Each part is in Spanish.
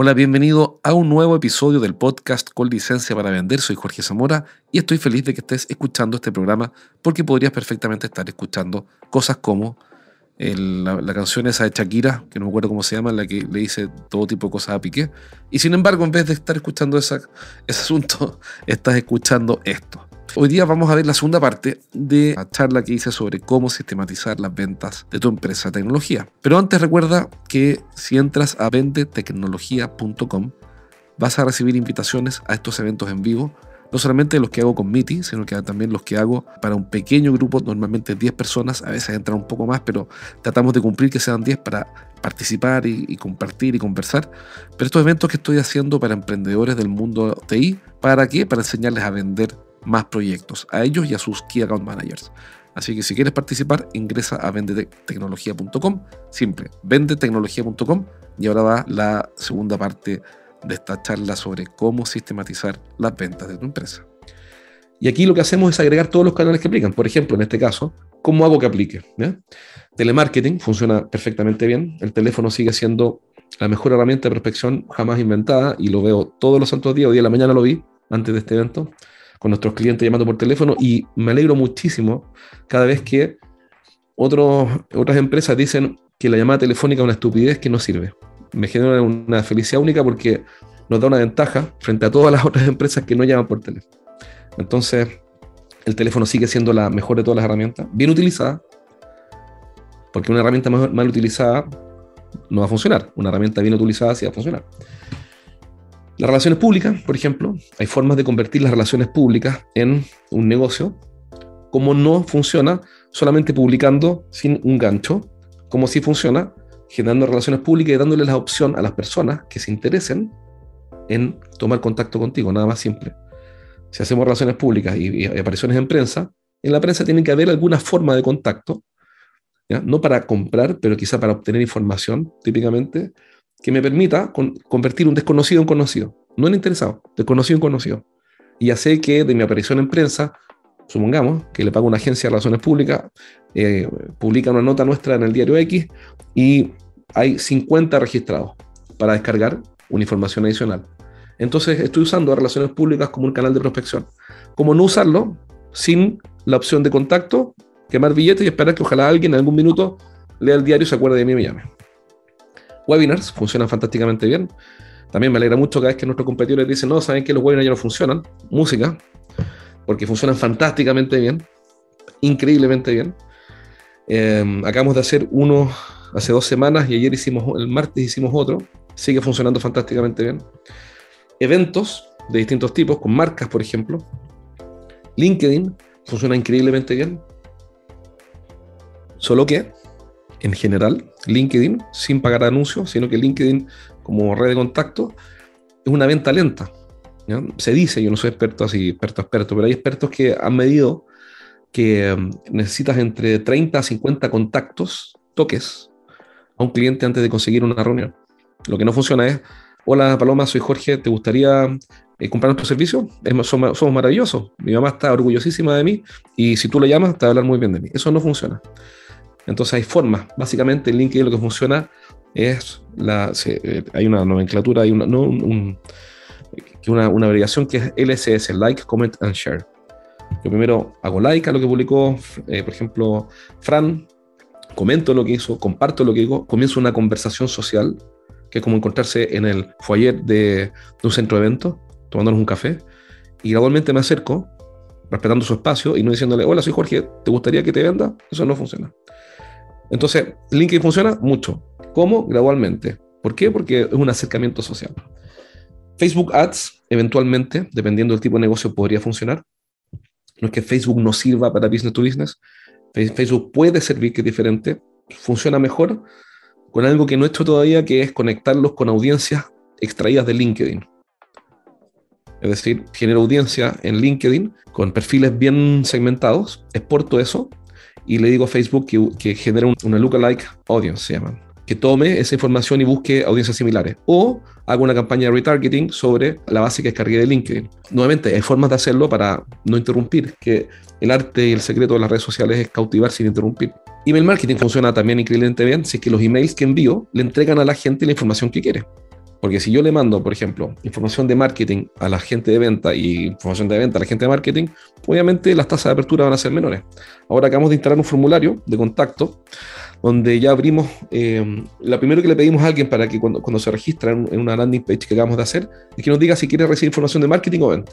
Hola, bienvenido a un nuevo episodio del podcast con licencia para vender. Soy Jorge Zamora y estoy feliz de que estés escuchando este programa porque podrías perfectamente estar escuchando cosas como la, canción esa de Shakira, que no me acuerdo cómo se llama, la que le dice todo tipo de cosas a Piqué. Y sin embargo, en vez de estar escuchando ese asunto, estás escuchando esto. Hoy día vamos a ver la segunda parte de la charla que hice sobre cómo sistematizar las ventas de tu empresa de tecnología. Pero antes recuerda que si entras a vendetecnología.com vas a recibir invitaciones a estos eventos en vivo, no solamente los que hago con Miti, sino que también los que hago para un pequeño grupo, normalmente 10 personas, a veces entran un poco más, pero tratamos de cumplir que sean 10 para participar y, compartir y conversar. Pero estos eventos que estoy haciendo para emprendedores del mundo TI, ¿para qué? Para enseñarles a vender más proyectos, a ellos y a sus Key Account Managers. Así que si quieres participar, ingresa a vendetecnología.com, simple, vendetecnología.com y ahora va la segunda parte de esta charla sobre cómo sistematizar las ventas de tu empresa. Y aquí lo que hacemos es agregar todos los canales que aplican. Por ejemplo, en este caso, ¿cómo hago que aplique? Telemarketing funciona perfectamente bien. El teléfono sigue siendo la mejor herramienta de prospección jamás inventada y lo veo todos los santos días. Hoy día de la mañana lo vi antes de este evento con nuestros clientes llamando por teléfono y me alegro muchísimo cada vez que otras empresas dicen que la llamada telefónica es una estupidez que no sirve. Me genera una felicidad única porque nos da una ventaja frente a todas las otras empresas que no llaman por teléfono. Entonces, el teléfono sigue siendo la mejor de todas las herramientas, bien utilizada, porque una herramienta mal utilizada no va a funcionar, una herramienta bien utilizada sí va a funcionar. Las relaciones públicas, por ejemplo, hay formas de convertir las relaciones públicas en un negocio, como no funciona solamente publicando sin un gancho, como si funciona generando relaciones públicas y dándole la opción a las personas que se interesen en tomar contacto contigo, nada más simple. Si hacemos relaciones públicas y, apariciones en prensa, en la prensa tiene que haber alguna forma de contacto, no para comprar, pero quizá para obtener información, típicamente, que me permita convertir un desconocido en conocido. No en interesado, desconocido en conocido. Y ya sé que de mi aparición en prensa, supongamos que le pago una agencia de relaciones públicas, eh, publica una nota nuestra en el diario X y hay 50 registrados para descargar una información adicional. Entonces estoy usando relaciones públicas como un canal de prospección. ¿Cómo no usarlo sin la opción de contacto, quemar billetes y esperar que ojalá alguien en algún minuto lea el diario se acuerde de mí y me llame? Webinars funcionan fantásticamente bien. También me alegra mucho cada vez que nuestros competidores dicen, no, saben que los webinars ya no funcionan. Música, porque funcionan fantásticamente bien, increíblemente bien. Em, acabamos de hacer uno hace dos semanas y ayer hicimos, el martes hicimos otro. Sigue funcionando fantásticamente bien. Eventos de distintos tipos, con marcas, por ejemplo. LinkedIn funciona increíblemente bien. Solo que en general, LinkedIn, sin pagar anuncios, sino que LinkedIn como red de contacto es una venta lenta. Se dice, yo no soy experto así, experto, experto, pero hay expertos que han medido que um, necesitas entre 30 a 50 contactos, toques, a un cliente antes de conseguir una reunión. Lo que no funciona es, hola Paloma, soy Jorge, ¿te gustaría eh, comprar nuestro servicio? somos, somos, maravillosos. Mi mamá está orgullosísima de mí y si tú le llamas, te va a hablar muy bien de mí. Eso no funciona. Entonces hay formas. Básicamente en LinkedIn lo que funciona es, la, eh, hay una nomenclatura, hay una, no, una, una, abreviación que es LSS, Like, Comment and Share. Yo primero hago like a lo que publicó, eh, por ejemplo, Fran, comento lo que hizo, comparto lo que digo, comienzo una conversación social, que es como encontrarse en el foyer de, de un centro de eventos, tomándonos un café, y gradualmente me acerco, respetando su espacio y no diciéndole, hola, soy Jorge, ¿te gustaría que te venda? Eso no funciona. Entonces, LinkedIn funciona mucho. ¿Cómo? Gradualmente. ¿Por qué? Porque es un acercamiento social. Facebook Ads, eventualmente, dependiendo del tipo de negocio, podría funcionar. No es que Facebook no sirva para business to business. Facebook puede servir, que es diferente. Funciona mejor con algo que no he hecho todavía, que es conectarlos con audiencias extraídas de LinkedIn. Es decir, genero audiencia en LinkedIn con perfiles bien segmentados, exporto eso y le digo a Facebook que, que genere una lookalike audience, se llaman que tome esa información y busque audiencias similares. O hago una campaña de retargeting sobre la base que descargué de LinkedIn. Nuevamente, hay formas de hacerlo para no interrumpir, que el arte y el secreto de las redes sociales es cautivar sin interrumpir. Email marketing funciona también increíblemente bien si es que los emails que envío le entregan a la gente la información que quiere. Porque si yo le mando, por ejemplo, información de marketing a la gente de venta y información de venta a la gente de marketing, obviamente las tasas de apertura van a ser menores. Ahora acabamos de instalar un formulario de contacto donde ya abrimos, eh, lo primero que le pedimos a alguien para que cuando, cuando se registra en, una landing page que acabamos de hacer, es que nos diga si quiere recibir información de marketing o venta.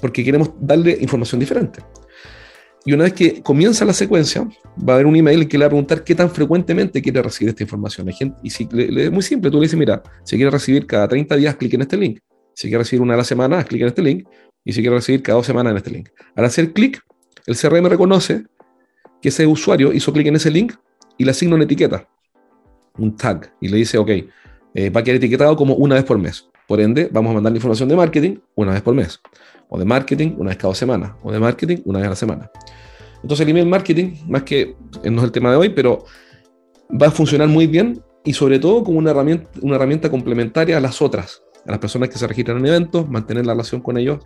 Porque queremos darle información diferente. Y una vez que comienza la secuencia, va a haber un email que le va a preguntar qué tan frecuentemente quiere recibir esta información. y si es muy simple, tú le dices, mira, si quiere recibir cada 30 días, clic en este link. Si quiere recibir una a la semana, clic en este link. Y si quiere recibir cada dos semanas en este link. Al hacer clic, el CRM reconoce que ese usuario hizo clic en ese link y le asigna una etiqueta, un tag, y le dice, ok, eh, va a quedar etiquetado como una vez por mes. Por ende, vamos a mandar la información de marketing una vez por mes, o de marketing una vez cada dos semanas, o de marketing una vez a la semana. Entonces el email marketing, más que eh, no es el tema de hoy, pero va a funcionar muy bien y sobre todo como una herramienta, una herramienta complementaria a las otras, a las personas que se registran en eventos, mantener la relación con ellos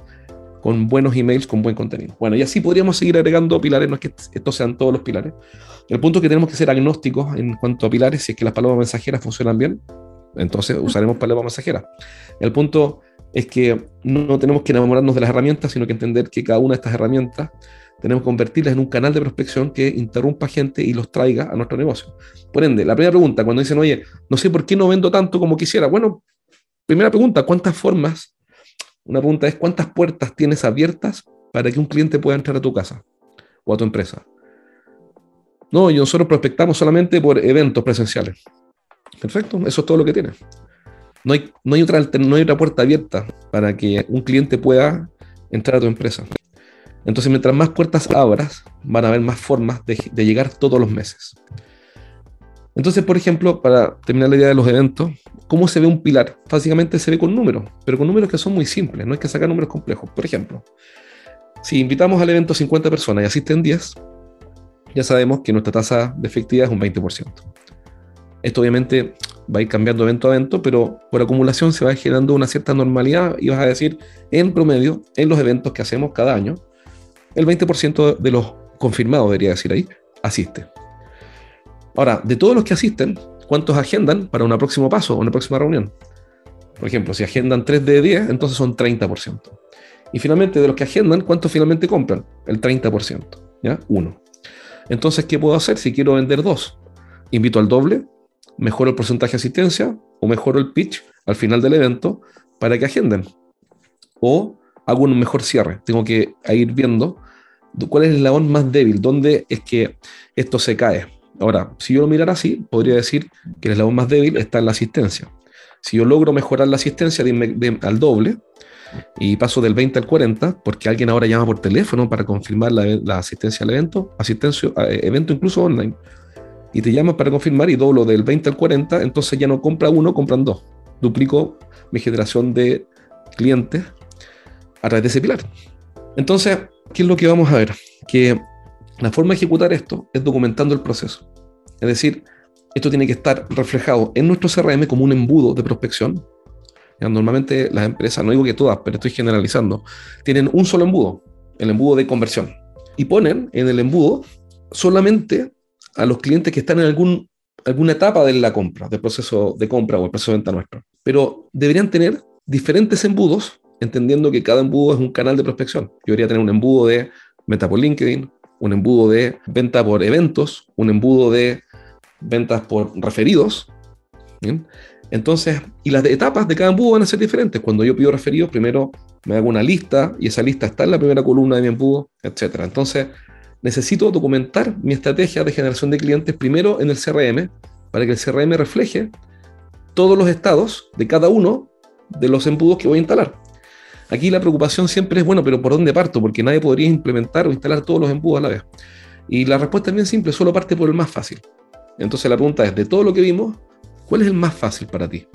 con buenos emails, con buen contenido. Bueno, y así podríamos seguir agregando pilares, no es que estos sean todos los pilares. El punto es que tenemos que ser agnósticos en cuanto a pilares, si es que las palabras mensajeras funcionan bien, entonces usaremos palabras mensajeras. El punto es que no tenemos que enamorarnos de las herramientas, sino que entender que cada una de estas herramientas tenemos que convertirlas en un canal de prospección que interrumpa gente y los traiga a nuestro negocio. Por ende, la primera pregunta, cuando dicen, oye, no sé por qué no vendo tanto como quisiera. Bueno, primera pregunta, ¿cuántas formas? Una pregunta es, ¿cuántas puertas tienes abiertas para que un cliente pueda entrar a tu casa o a tu empresa? No, y nosotros prospectamos solamente por eventos presenciales. Perfecto, eso es todo lo que tiene. No hay, no hay, otra, no hay otra puerta abierta para que un cliente pueda entrar a tu empresa. Entonces, mientras más puertas abras, van a haber más formas de, llegar todos los meses. Entonces, por ejemplo, para terminar la idea de los eventos, ¿cómo se ve un pilar? Básicamente se ve con números, pero con números que son muy simples, no hay que sacar números complejos. Por ejemplo, si invitamos al evento 50 personas y asisten 10, ya sabemos que nuestra tasa de efectividad es un 20%. Esto obviamente va a ir cambiando evento a evento, pero por acumulación se va generando una cierta normalidad y vas a decir, en promedio, en los eventos que hacemos cada año, el 20% de los confirmados, debería decir ahí, asiste. Ahora, de todos los que asisten, ¿cuántos agendan para un próximo paso o una próxima reunión? Por ejemplo, si agendan 3 de 10, entonces son 30%. Y finalmente, de los que agendan, ¿cuántos finalmente compran? El 30%. ¿Ya? Uno. Entonces, ¿qué puedo hacer si quiero vender dos? Invito al doble, mejoro el porcentaje de asistencia o mejoro el pitch al final del evento para que agenden. O hago un mejor cierre. Tengo que ir viendo cuál es el eslabón más débil, dónde es que esto se cae. Ahora, si yo lo mirara así, podría decir que el eslabón más débil está en la asistencia. Si yo logro mejorar la asistencia al doble y paso del 20 al 40, porque alguien ahora llama por teléfono para confirmar la, asistencia al evento, asistencia, eh, evento incluso online, y te llama para confirmar y doblo del 20 al 40, entonces ya no compra uno, compran dos. Duplico mi generación de clientes a través de ese pilar. Entonces, ¿qué es lo que vamos a ver? Que la forma de ejecutar esto es documentando el proceso. Es decir, esto tiene que estar reflejado en nuestro CRM como un embudo de prospección. Normalmente las empresas, no digo que todas, pero estoy generalizando, tienen un solo embudo, el embudo de conversión. Y ponen en el embudo solamente a los clientes que están en alguna etapa de la compra, del proceso de compra o el proceso de venta nuestro. Pero deberían tener diferentes embudos entendiendo que cada embudo es un canal de prospección. Yo debería tener un embudo de venta por LinkedIn, un embudo de venta por eventos, un embudo de ventas por referidos. Entonces, y las etapas de cada embudo van a ser diferentes. Cuando yo pido referidos, primero me hago una lista y esa lista está en la primera columna de mi embudo, etc. Entonces, necesito documentar mi estrategia de generación de clientes primero en el CRM para que el CRM refleje todos los estados de cada uno de los embudos que voy a instalar. Aquí la preocupación siempre es, bueno, pero ¿por dónde parto? Porque nadie podría implementar o instalar todos los embudos a la vez. Y la respuesta es bien simple, solo parte por el más fácil. Entonces la pregunta es, de todo lo que vimos, ¿cuál es el más fácil para ti?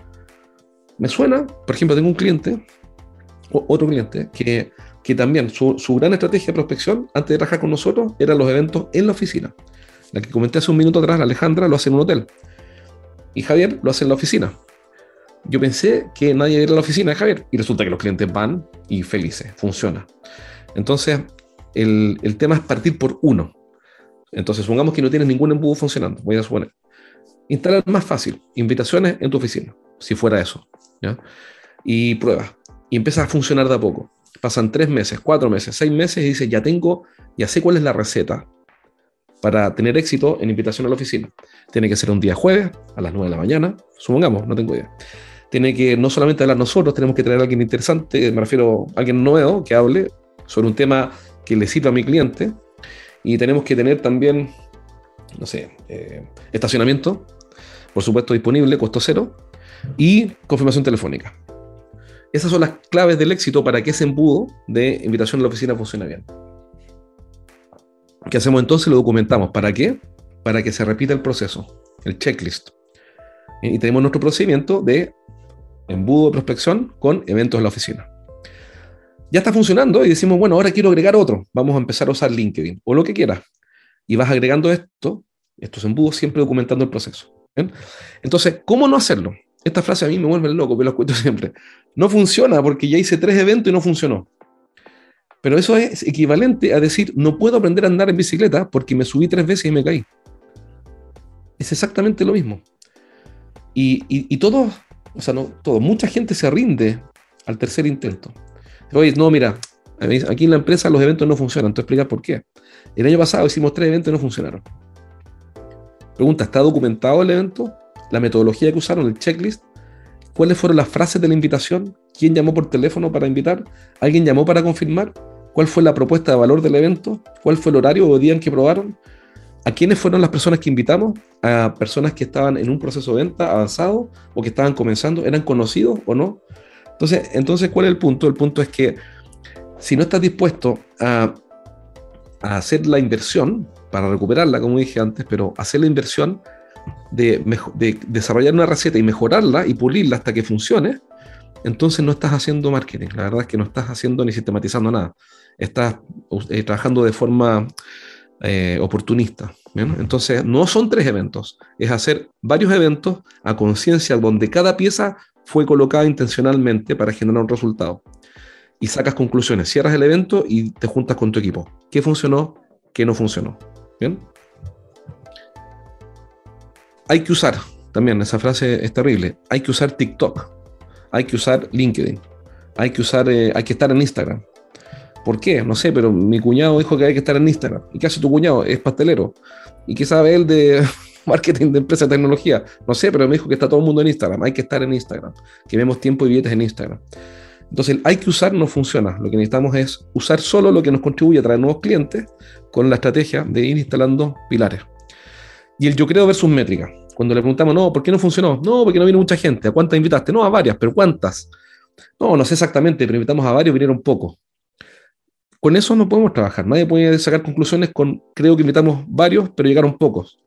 Me suena, por ejemplo, tengo un cliente otro cliente que, que también su, gran estrategia de prospección antes de trabajar con nosotros eran los eventos en la oficina. La que comenté hace un minuto atrás, Alejandra, lo hace en un hotel. Y Javier lo hace en la oficina. Yo pensé que nadie iba a la oficina de Javier y resulta que los clientes van y felices, funciona. Entonces, el, el tema es partir por uno. Entonces, supongamos que no tienes ningún embudo funcionando, voy a suponer. Instalar más fácil, invitaciones en tu oficina, si fuera eso. Y pruebas. Y empieza a funcionar de a poco. Pasan tres meses, cuatro meses, seis meses y dices, ya tengo, ya sé cuál es la receta para tener éxito en invitación a la oficina. Tiene que ser un día jueves a las 9 de la mañana, supongamos, no tengo idea. Tiene que no solamente hablar nosotros, tenemos que traer a alguien interesante, me refiero a alguien nuevo que hable sobre un tema que le sirva a mi cliente. Y tenemos que tener también, no sé, eh, estacionamiento, por supuesto disponible, costo cero, y confirmación telefónica. Esas son las claves del éxito para que ese embudo de invitación a la oficina funcione bien. ¿Qué hacemos entonces? Lo documentamos. ¿Para qué? Para que se repita el proceso, el checklist. Y tenemos nuestro procedimiento de embudo de prospección con eventos en la oficina. Ya está funcionando y decimos, bueno, ahora quiero agregar otro. Vamos a empezar a usar LinkedIn o lo que quieras. Y vas agregando esto, estos embudos, siempre documentando el proceso. Entonces, ¿cómo no hacerlo? Esta frase a mí me vuelve loco, pero lo cuento siempre. No funciona porque ya hice tres eventos y no funcionó. Pero eso es equivalente a decir, no puedo aprender a andar en bicicleta porque me subí tres veces y me caí. Es exactamente lo mismo. Y, y, todo, o sea, no todo, mucha gente se rinde al tercer intento. Oye, no, mira, aquí en la empresa los eventos no funcionan. Te explicar por qué. El año pasado hicimos tres eventos y no funcionaron. Pregunta, ¿está documentado el evento? ¿La metodología que usaron? ¿El checklist? ¿Cuáles fueron las frases de la invitación? ¿Quién llamó por teléfono para invitar? ¿Alguien llamó para confirmar? ¿Cuál fue la propuesta de valor del evento? ¿Cuál fue el horario o día en que probaron? ¿A quiénes fueron las personas que invitamos? ¿A personas que estaban en un proceso de venta avanzado o que estaban comenzando? ¿Eran conocidos o no? Entonces, entonces ¿cuál es el punto? El punto es que si no estás dispuesto a, a hacer la inversión para recuperarla, como dije antes, pero hacer la inversión de, de, desarrollar una receta y mejorarla y pulirla hasta que funcione, entonces no estás haciendo marketing. La verdad es que no estás haciendo ni sistematizando nada estás eh, trabajando de forma eh, oportunista. Entonces, no son tres eventos, es hacer varios eventos a conciencia donde cada pieza fue colocada intencionalmente para generar un resultado. Y sacas conclusiones, cierras el evento y te juntas con tu equipo. ¿Qué funcionó? ¿Qué no funcionó? ¿Bien? Hay que usar, también esa frase es terrible, hay que usar TikTok, hay que usar LinkedIn, hay que usar, eh, hay que estar en Instagram, ¿Por qué? No sé, pero mi cuñado dijo que hay que estar en Instagram. ¿Y qué hace tu cuñado? Es pastelero. ¿Y qué sabe él de marketing de empresa de tecnología? No sé, pero me dijo que está todo el mundo en Instagram. Hay que estar en Instagram. Que vemos tiempo y billetes en Instagram. Entonces, el hay que usar no funciona. Lo que necesitamos es usar solo lo que nos contribuye a traer nuevos clientes con la estrategia de ir instalando pilares. Y el yo creo versus métrica. Cuando le preguntamos, no, ¿por qué no funcionó? No, porque no vino mucha gente. ¿A cuántas invitaste? No, a varias, pero ¿cuántas? No, no sé exactamente, pero invitamos a varios, vinieron pocos. Con eso no podemos trabajar. Nadie puede sacar conclusiones con, creo que invitamos varios, pero llegaron pocos.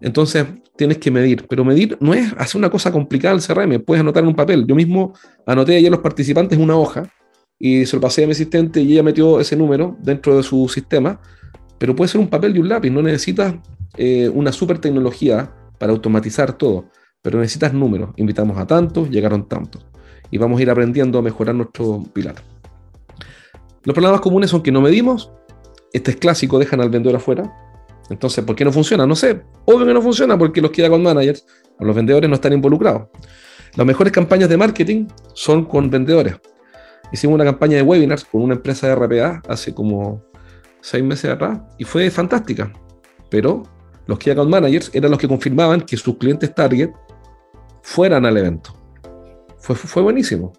Entonces tienes que medir, pero medir no es hacer una cosa complicada al CRM, puedes anotar en un papel. Yo mismo anoté ayer los participantes una hoja y se lo pasé a mi asistente y ella metió ese número dentro de su sistema, pero puede ser un papel y un lápiz, no necesitas eh, una super tecnología para automatizar todo, pero necesitas números. Invitamos a tantos, llegaron tantos y vamos a ir aprendiendo a mejorar nuestro pilar. Los problemas comunes son que no medimos, este es clásico, dejan al vendedor afuera. Entonces, ¿por qué no funciona? No sé. Obvio que no funciona porque los queda con managers o los vendedores no están involucrados. Las mejores campañas de marketing son con vendedores. Hicimos una campaña de webinars con una empresa de RPA hace como seis meses atrás y fue fantástica. Pero los key account managers eran los que confirmaban que sus clientes target fueran al evento. Fue, fue buenísimo.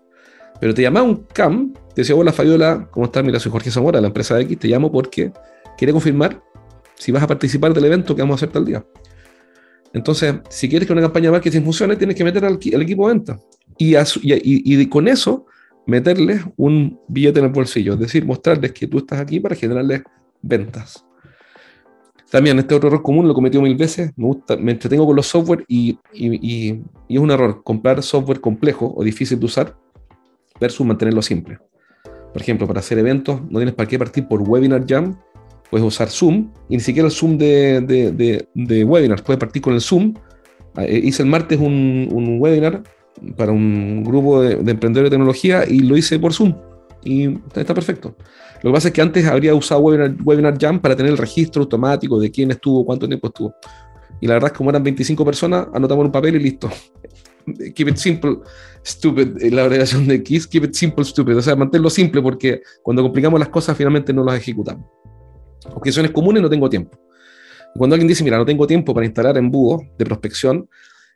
Pero te llamaba un CAM, te decía, hola Fabiola, ¿cómo estás? Mira, soy Jorge Zamora, la empresa de X, te llamo porque quiere confirmar si vas a participar del evento que vamos a hacer tal día. Entonces, si quieres que una campaña de marketing funcione, tienes que meter al, equipo de venta. Y, y, con eso, meterles un billete en el bolsillo, es decir, mostrarles que tú estás aquí para generarles ventas. También este otro error común lo cometido mil veces, me, gusta, me entretengo con los software y, es un error comprar software complejo o difícil de usar versus mantenerlo simple. Por ejemplo, para hacer eventos no tienes para qué partir por Webinar Jam, puedes usar Zoom, y ni siquiera el Zoom de, de, webinars, puedes partir con el Zoom. Ah, eh, hice el martes un webinar para un grupo de, emprendedores de tecnología y lo hice por Zoom. Y está perfecto. Lo que pasa es que antes habría usado Webinar, Webinar Jam para tener el registro automático de quién estuvo, cuánto tiempo estuvo. Y la verdad es como eran 25 personas, anotamos en un papel y listo. Keep it simple, stupid. La abreviación de KISS, keep it simple, stupid. O sea, mantenerlo simple porque cuando complicamos las cosas finalmente no las ejecutamos. Objeciones comunes, no tengo tiempo. Cuando alguien dice, mira, no tengo tiempo para instalar embudos de prospección,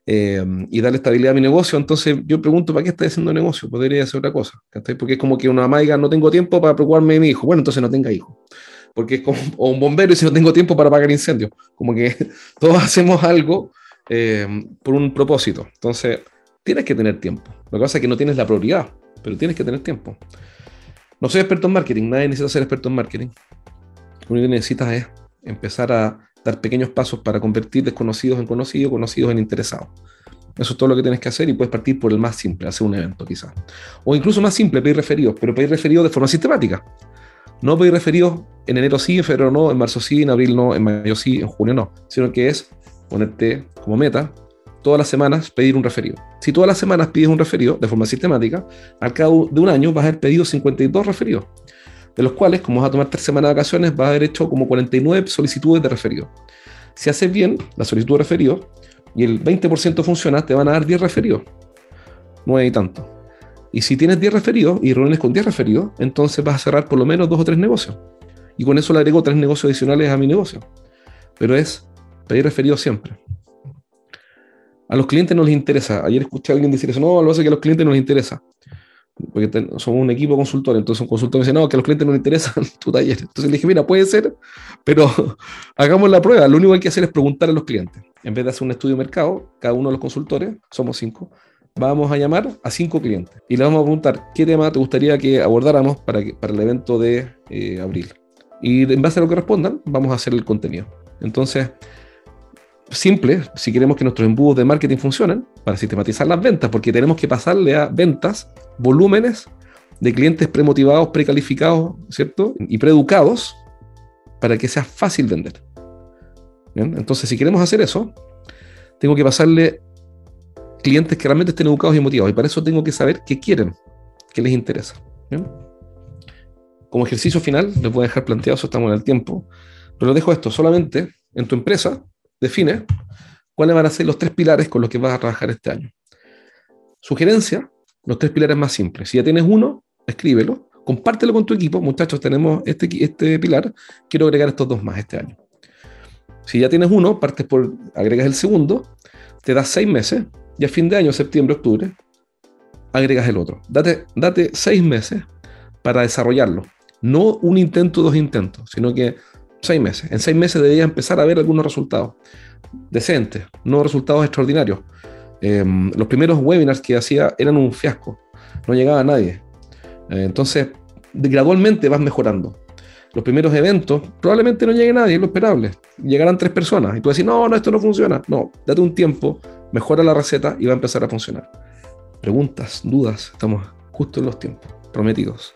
eh, y darle estabilidad a mi negocio, entonces yo pregunto, ¿para qué estás haciendo negocio? Podría hacer otra cosa. Porque es como que una maiga, no tengo tiempo para preocuparme de mi hijo. Bueno, entonces no tenga hijo. Porque es como o un bombero y si no tengo tiempo para apagar incendios. Como que todos hacemos algo eh, por un propósito. Entonces, tienes que tener tiempo. Lo que pasa es que no tienes la prioridad, pero tienes que tener tiempo. No soy experto en marketing, nadie necesita ser experto en marketing. Lo único que necesitas es empezar a dar pequeños pasos para convertir desconocidos en conocidos, conocidos en interesados. Eso es todo lo que tienes que hacer y puedes partir por el más simple, hacer un evento quizás. O incluso más simple, pedir referidos, pero pedir referidos de forma sistemática. No pedir referidos en enero sí, en febrero no, en marzo sí, en abril no, en mayo sí, en junio no, sino que es ponerte como meta todas las semanas pedir un referido. Si todas las semanas pides un referido de forma sistemática, al cabo de un año vas a haber pedido 52 referidos de los cuales, como vas a tomar tres semanas de vacaciones, vas a haber hecho como 49 solicitudes de referido. Si haces bien la solicitud de referido y el 20% funciona, te van a dar 10 referidos. No hay tanto. Y si tienes 10 referidos y reúnes con 10 referidos, entonces vas a cerrar por lo menos dos o tres negocios. Y con eso le agrego tres negocios adicionales a mi negocio. Pero es pedir referidos siempre. A los clientes no les interesa. Ayer escuché a alguien decir eso. No, lo hace que a los clientes no les interesa porque somos un equipo consultor, entonces un consultor me dice, no, que a los clientes no les interesa tu taller. Entonces le dije, mira, puede ser, pero hagamos la prueba. Lo único que hay que hacer es preguntar a los clientes. En vez de hacer un estudio de mercado, cada uno de los consultores, somos cinco, vamos a llamar a cinco clientes y le vamos a preguntar qué tema te gustaría que abordáramos para, para el evento de eh, abril. Y en base a lo que respondan, vamos a hacer el contenido. Entonces, simple, si queremos que nuestros embudos de marketing funcionen, para sistematizar las ventas, porque tenemos que pasarle a ventas volúmenes de clientes premotivados, precalificados, ¿cierto? Y preeducados para que sea fácil vender. Entonces, si queremos hacer eso, tengo que pasarle clientes que realmente estén educados y motivados. Y para eso tengo que saber qué quieren, qué les interesa. Como ejercicio final, les voy a dejar planteado, eso estamos en el tiempo, pero dejo esto solamente en tu empresa, define cuáles van a ser los tres pilares con los que vas a trabajar este año. Sugerencia, los tres pilares más simples. Si ya tienes uno, escríbelo, compártelo con tu equipo. Muchachos, tenemos este, este pilar, quiero agregar estos dos más este año. Si ya tienes uno, partes por, agregas el segundo, te das seis meses y a fin de año, septiembre, octubre, agregas el otro. Date, date seis meses para desarrollarlo. No un intento, dos intentos, sino que seis meses. En seis meses deberías empezar a ver algunos resultados decentes, no resultados extraordinarios. Em, los primeros webinars que hacía eran un fiasco, no llegaba a nadie. Eh, entonces, gradualmente vas mejorando. Los primeros eventos probablemente no llegue nadie, es lo esperable. Llegarán tres personas y tú decís, no, no, esto no funciona. No, date un tiempo, mejora la receta y va a empezar a funcionar. Preguntas, dudas, estamos justo en los tiempos prometidos.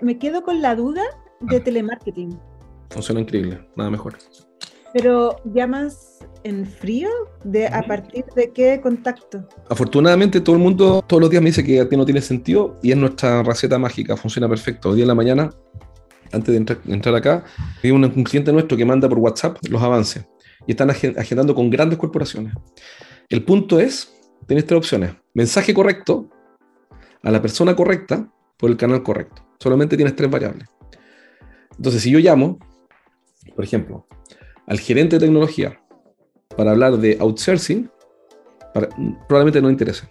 Me quedo con la duda de ah. telemarketing funciona increíble, nada mejor. Pero llamas en frío, de a partir de qué contacto? Afortunadamente todo el mundo todos los días me dice que a ti no tiene sentido y es nuestra receta mágica, funciona perfecto. Hoy día en la mañana, antes de entrar, acá, hay un, un, cliente nuestro que manda por WhatsApp los avances y están agendando con grandes corporaciones. El punto es, tienes tres opciones. Mensaje correcto a la persona correcta por el canal correcto. Solamente tienes tres variables. Entonces, si yo llamo por ejemplo, al gerente de tecnología para hablar de outsourcing, probablemente no le interese.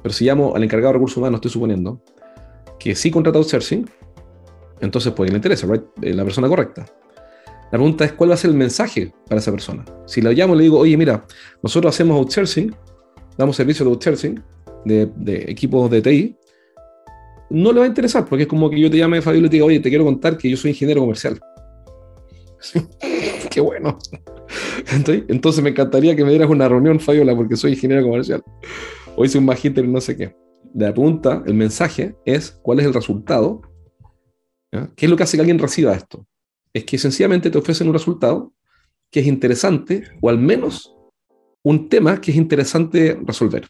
Pero si llamo al encargado de recursos humanos, estoy suponiendo que sí contrata outsourcing, entonces que le interese, eh, la persona correcta. La pregunta es cuál va a ser el mensaje para esa persona. Si la llamo y le digo, oye, mira, nosotros hacemos outsourcing, damos servicio de outsourcing de, equipos de TI, no le va a interesar, porque es como que yo te llame Fabio y te diga, oye, te quiero contar que yo soy ingeniero comercial. Qué bueno. Entonces, me encantaría que me dieras una reunión, Fabiola, porque soy ingeniero comercial. O hice un magíter no sé qué. la pregunta, el mensaje es cuál es el resultado. ¿Qué es lo que hace que alguien reciba esto? Es que sencillamente te ofrecen un resultado que es interesante o al menos un tema que es interesante resolver.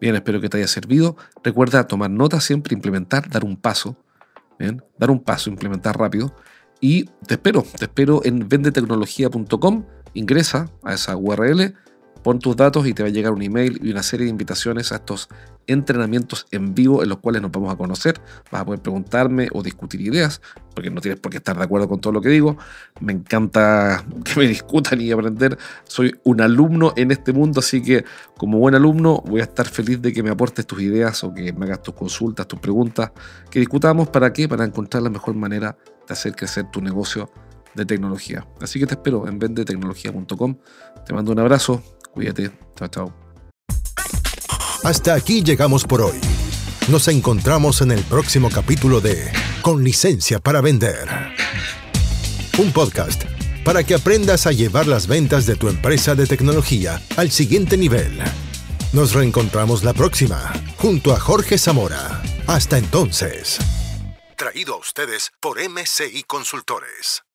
Bien, espero que te haya servido. Recuerda tomar nota siempre, implementar, dar un paso. Dar un paso, implementar rápido. Y te espero, te espero en vendetecnología.com. Ingresa a esa URL Pon tus datos y te va a llegar un email y una serie de invitaciones a estos entrenamientos en vivo en los cuales nos vamos a conocer. Vas a poder preguntarme o discutir ideas, porque no tienes por qué estar de acuerdo con todo lo que digo. Me encanta que me discutan y aprender. Soy un alumno en este mundo, así que como buen alumno voy a estar feliz de que me aportes tus ideas o que me hagas tus consultas, tus preguntas, que discutamos para qué, para encontrar la mejor manera de hacer crecer tu negocio de tecnología. Así que te espero en vendetecnología.com. Te mando un abrazo, Cuídate. Chao, chao. Hasta aquí llegamos por hoy. Nos encontramos en el próximo capítulo de Con licencia para vender. Un podcast para que aprendas a llevar las ventas de tu empresa de tecnología al siguiente nivel. Nos reencontramos la próxima, junto a Jorge Zamora. Hasta entonces. Traído a ustedes por MCI Consultores.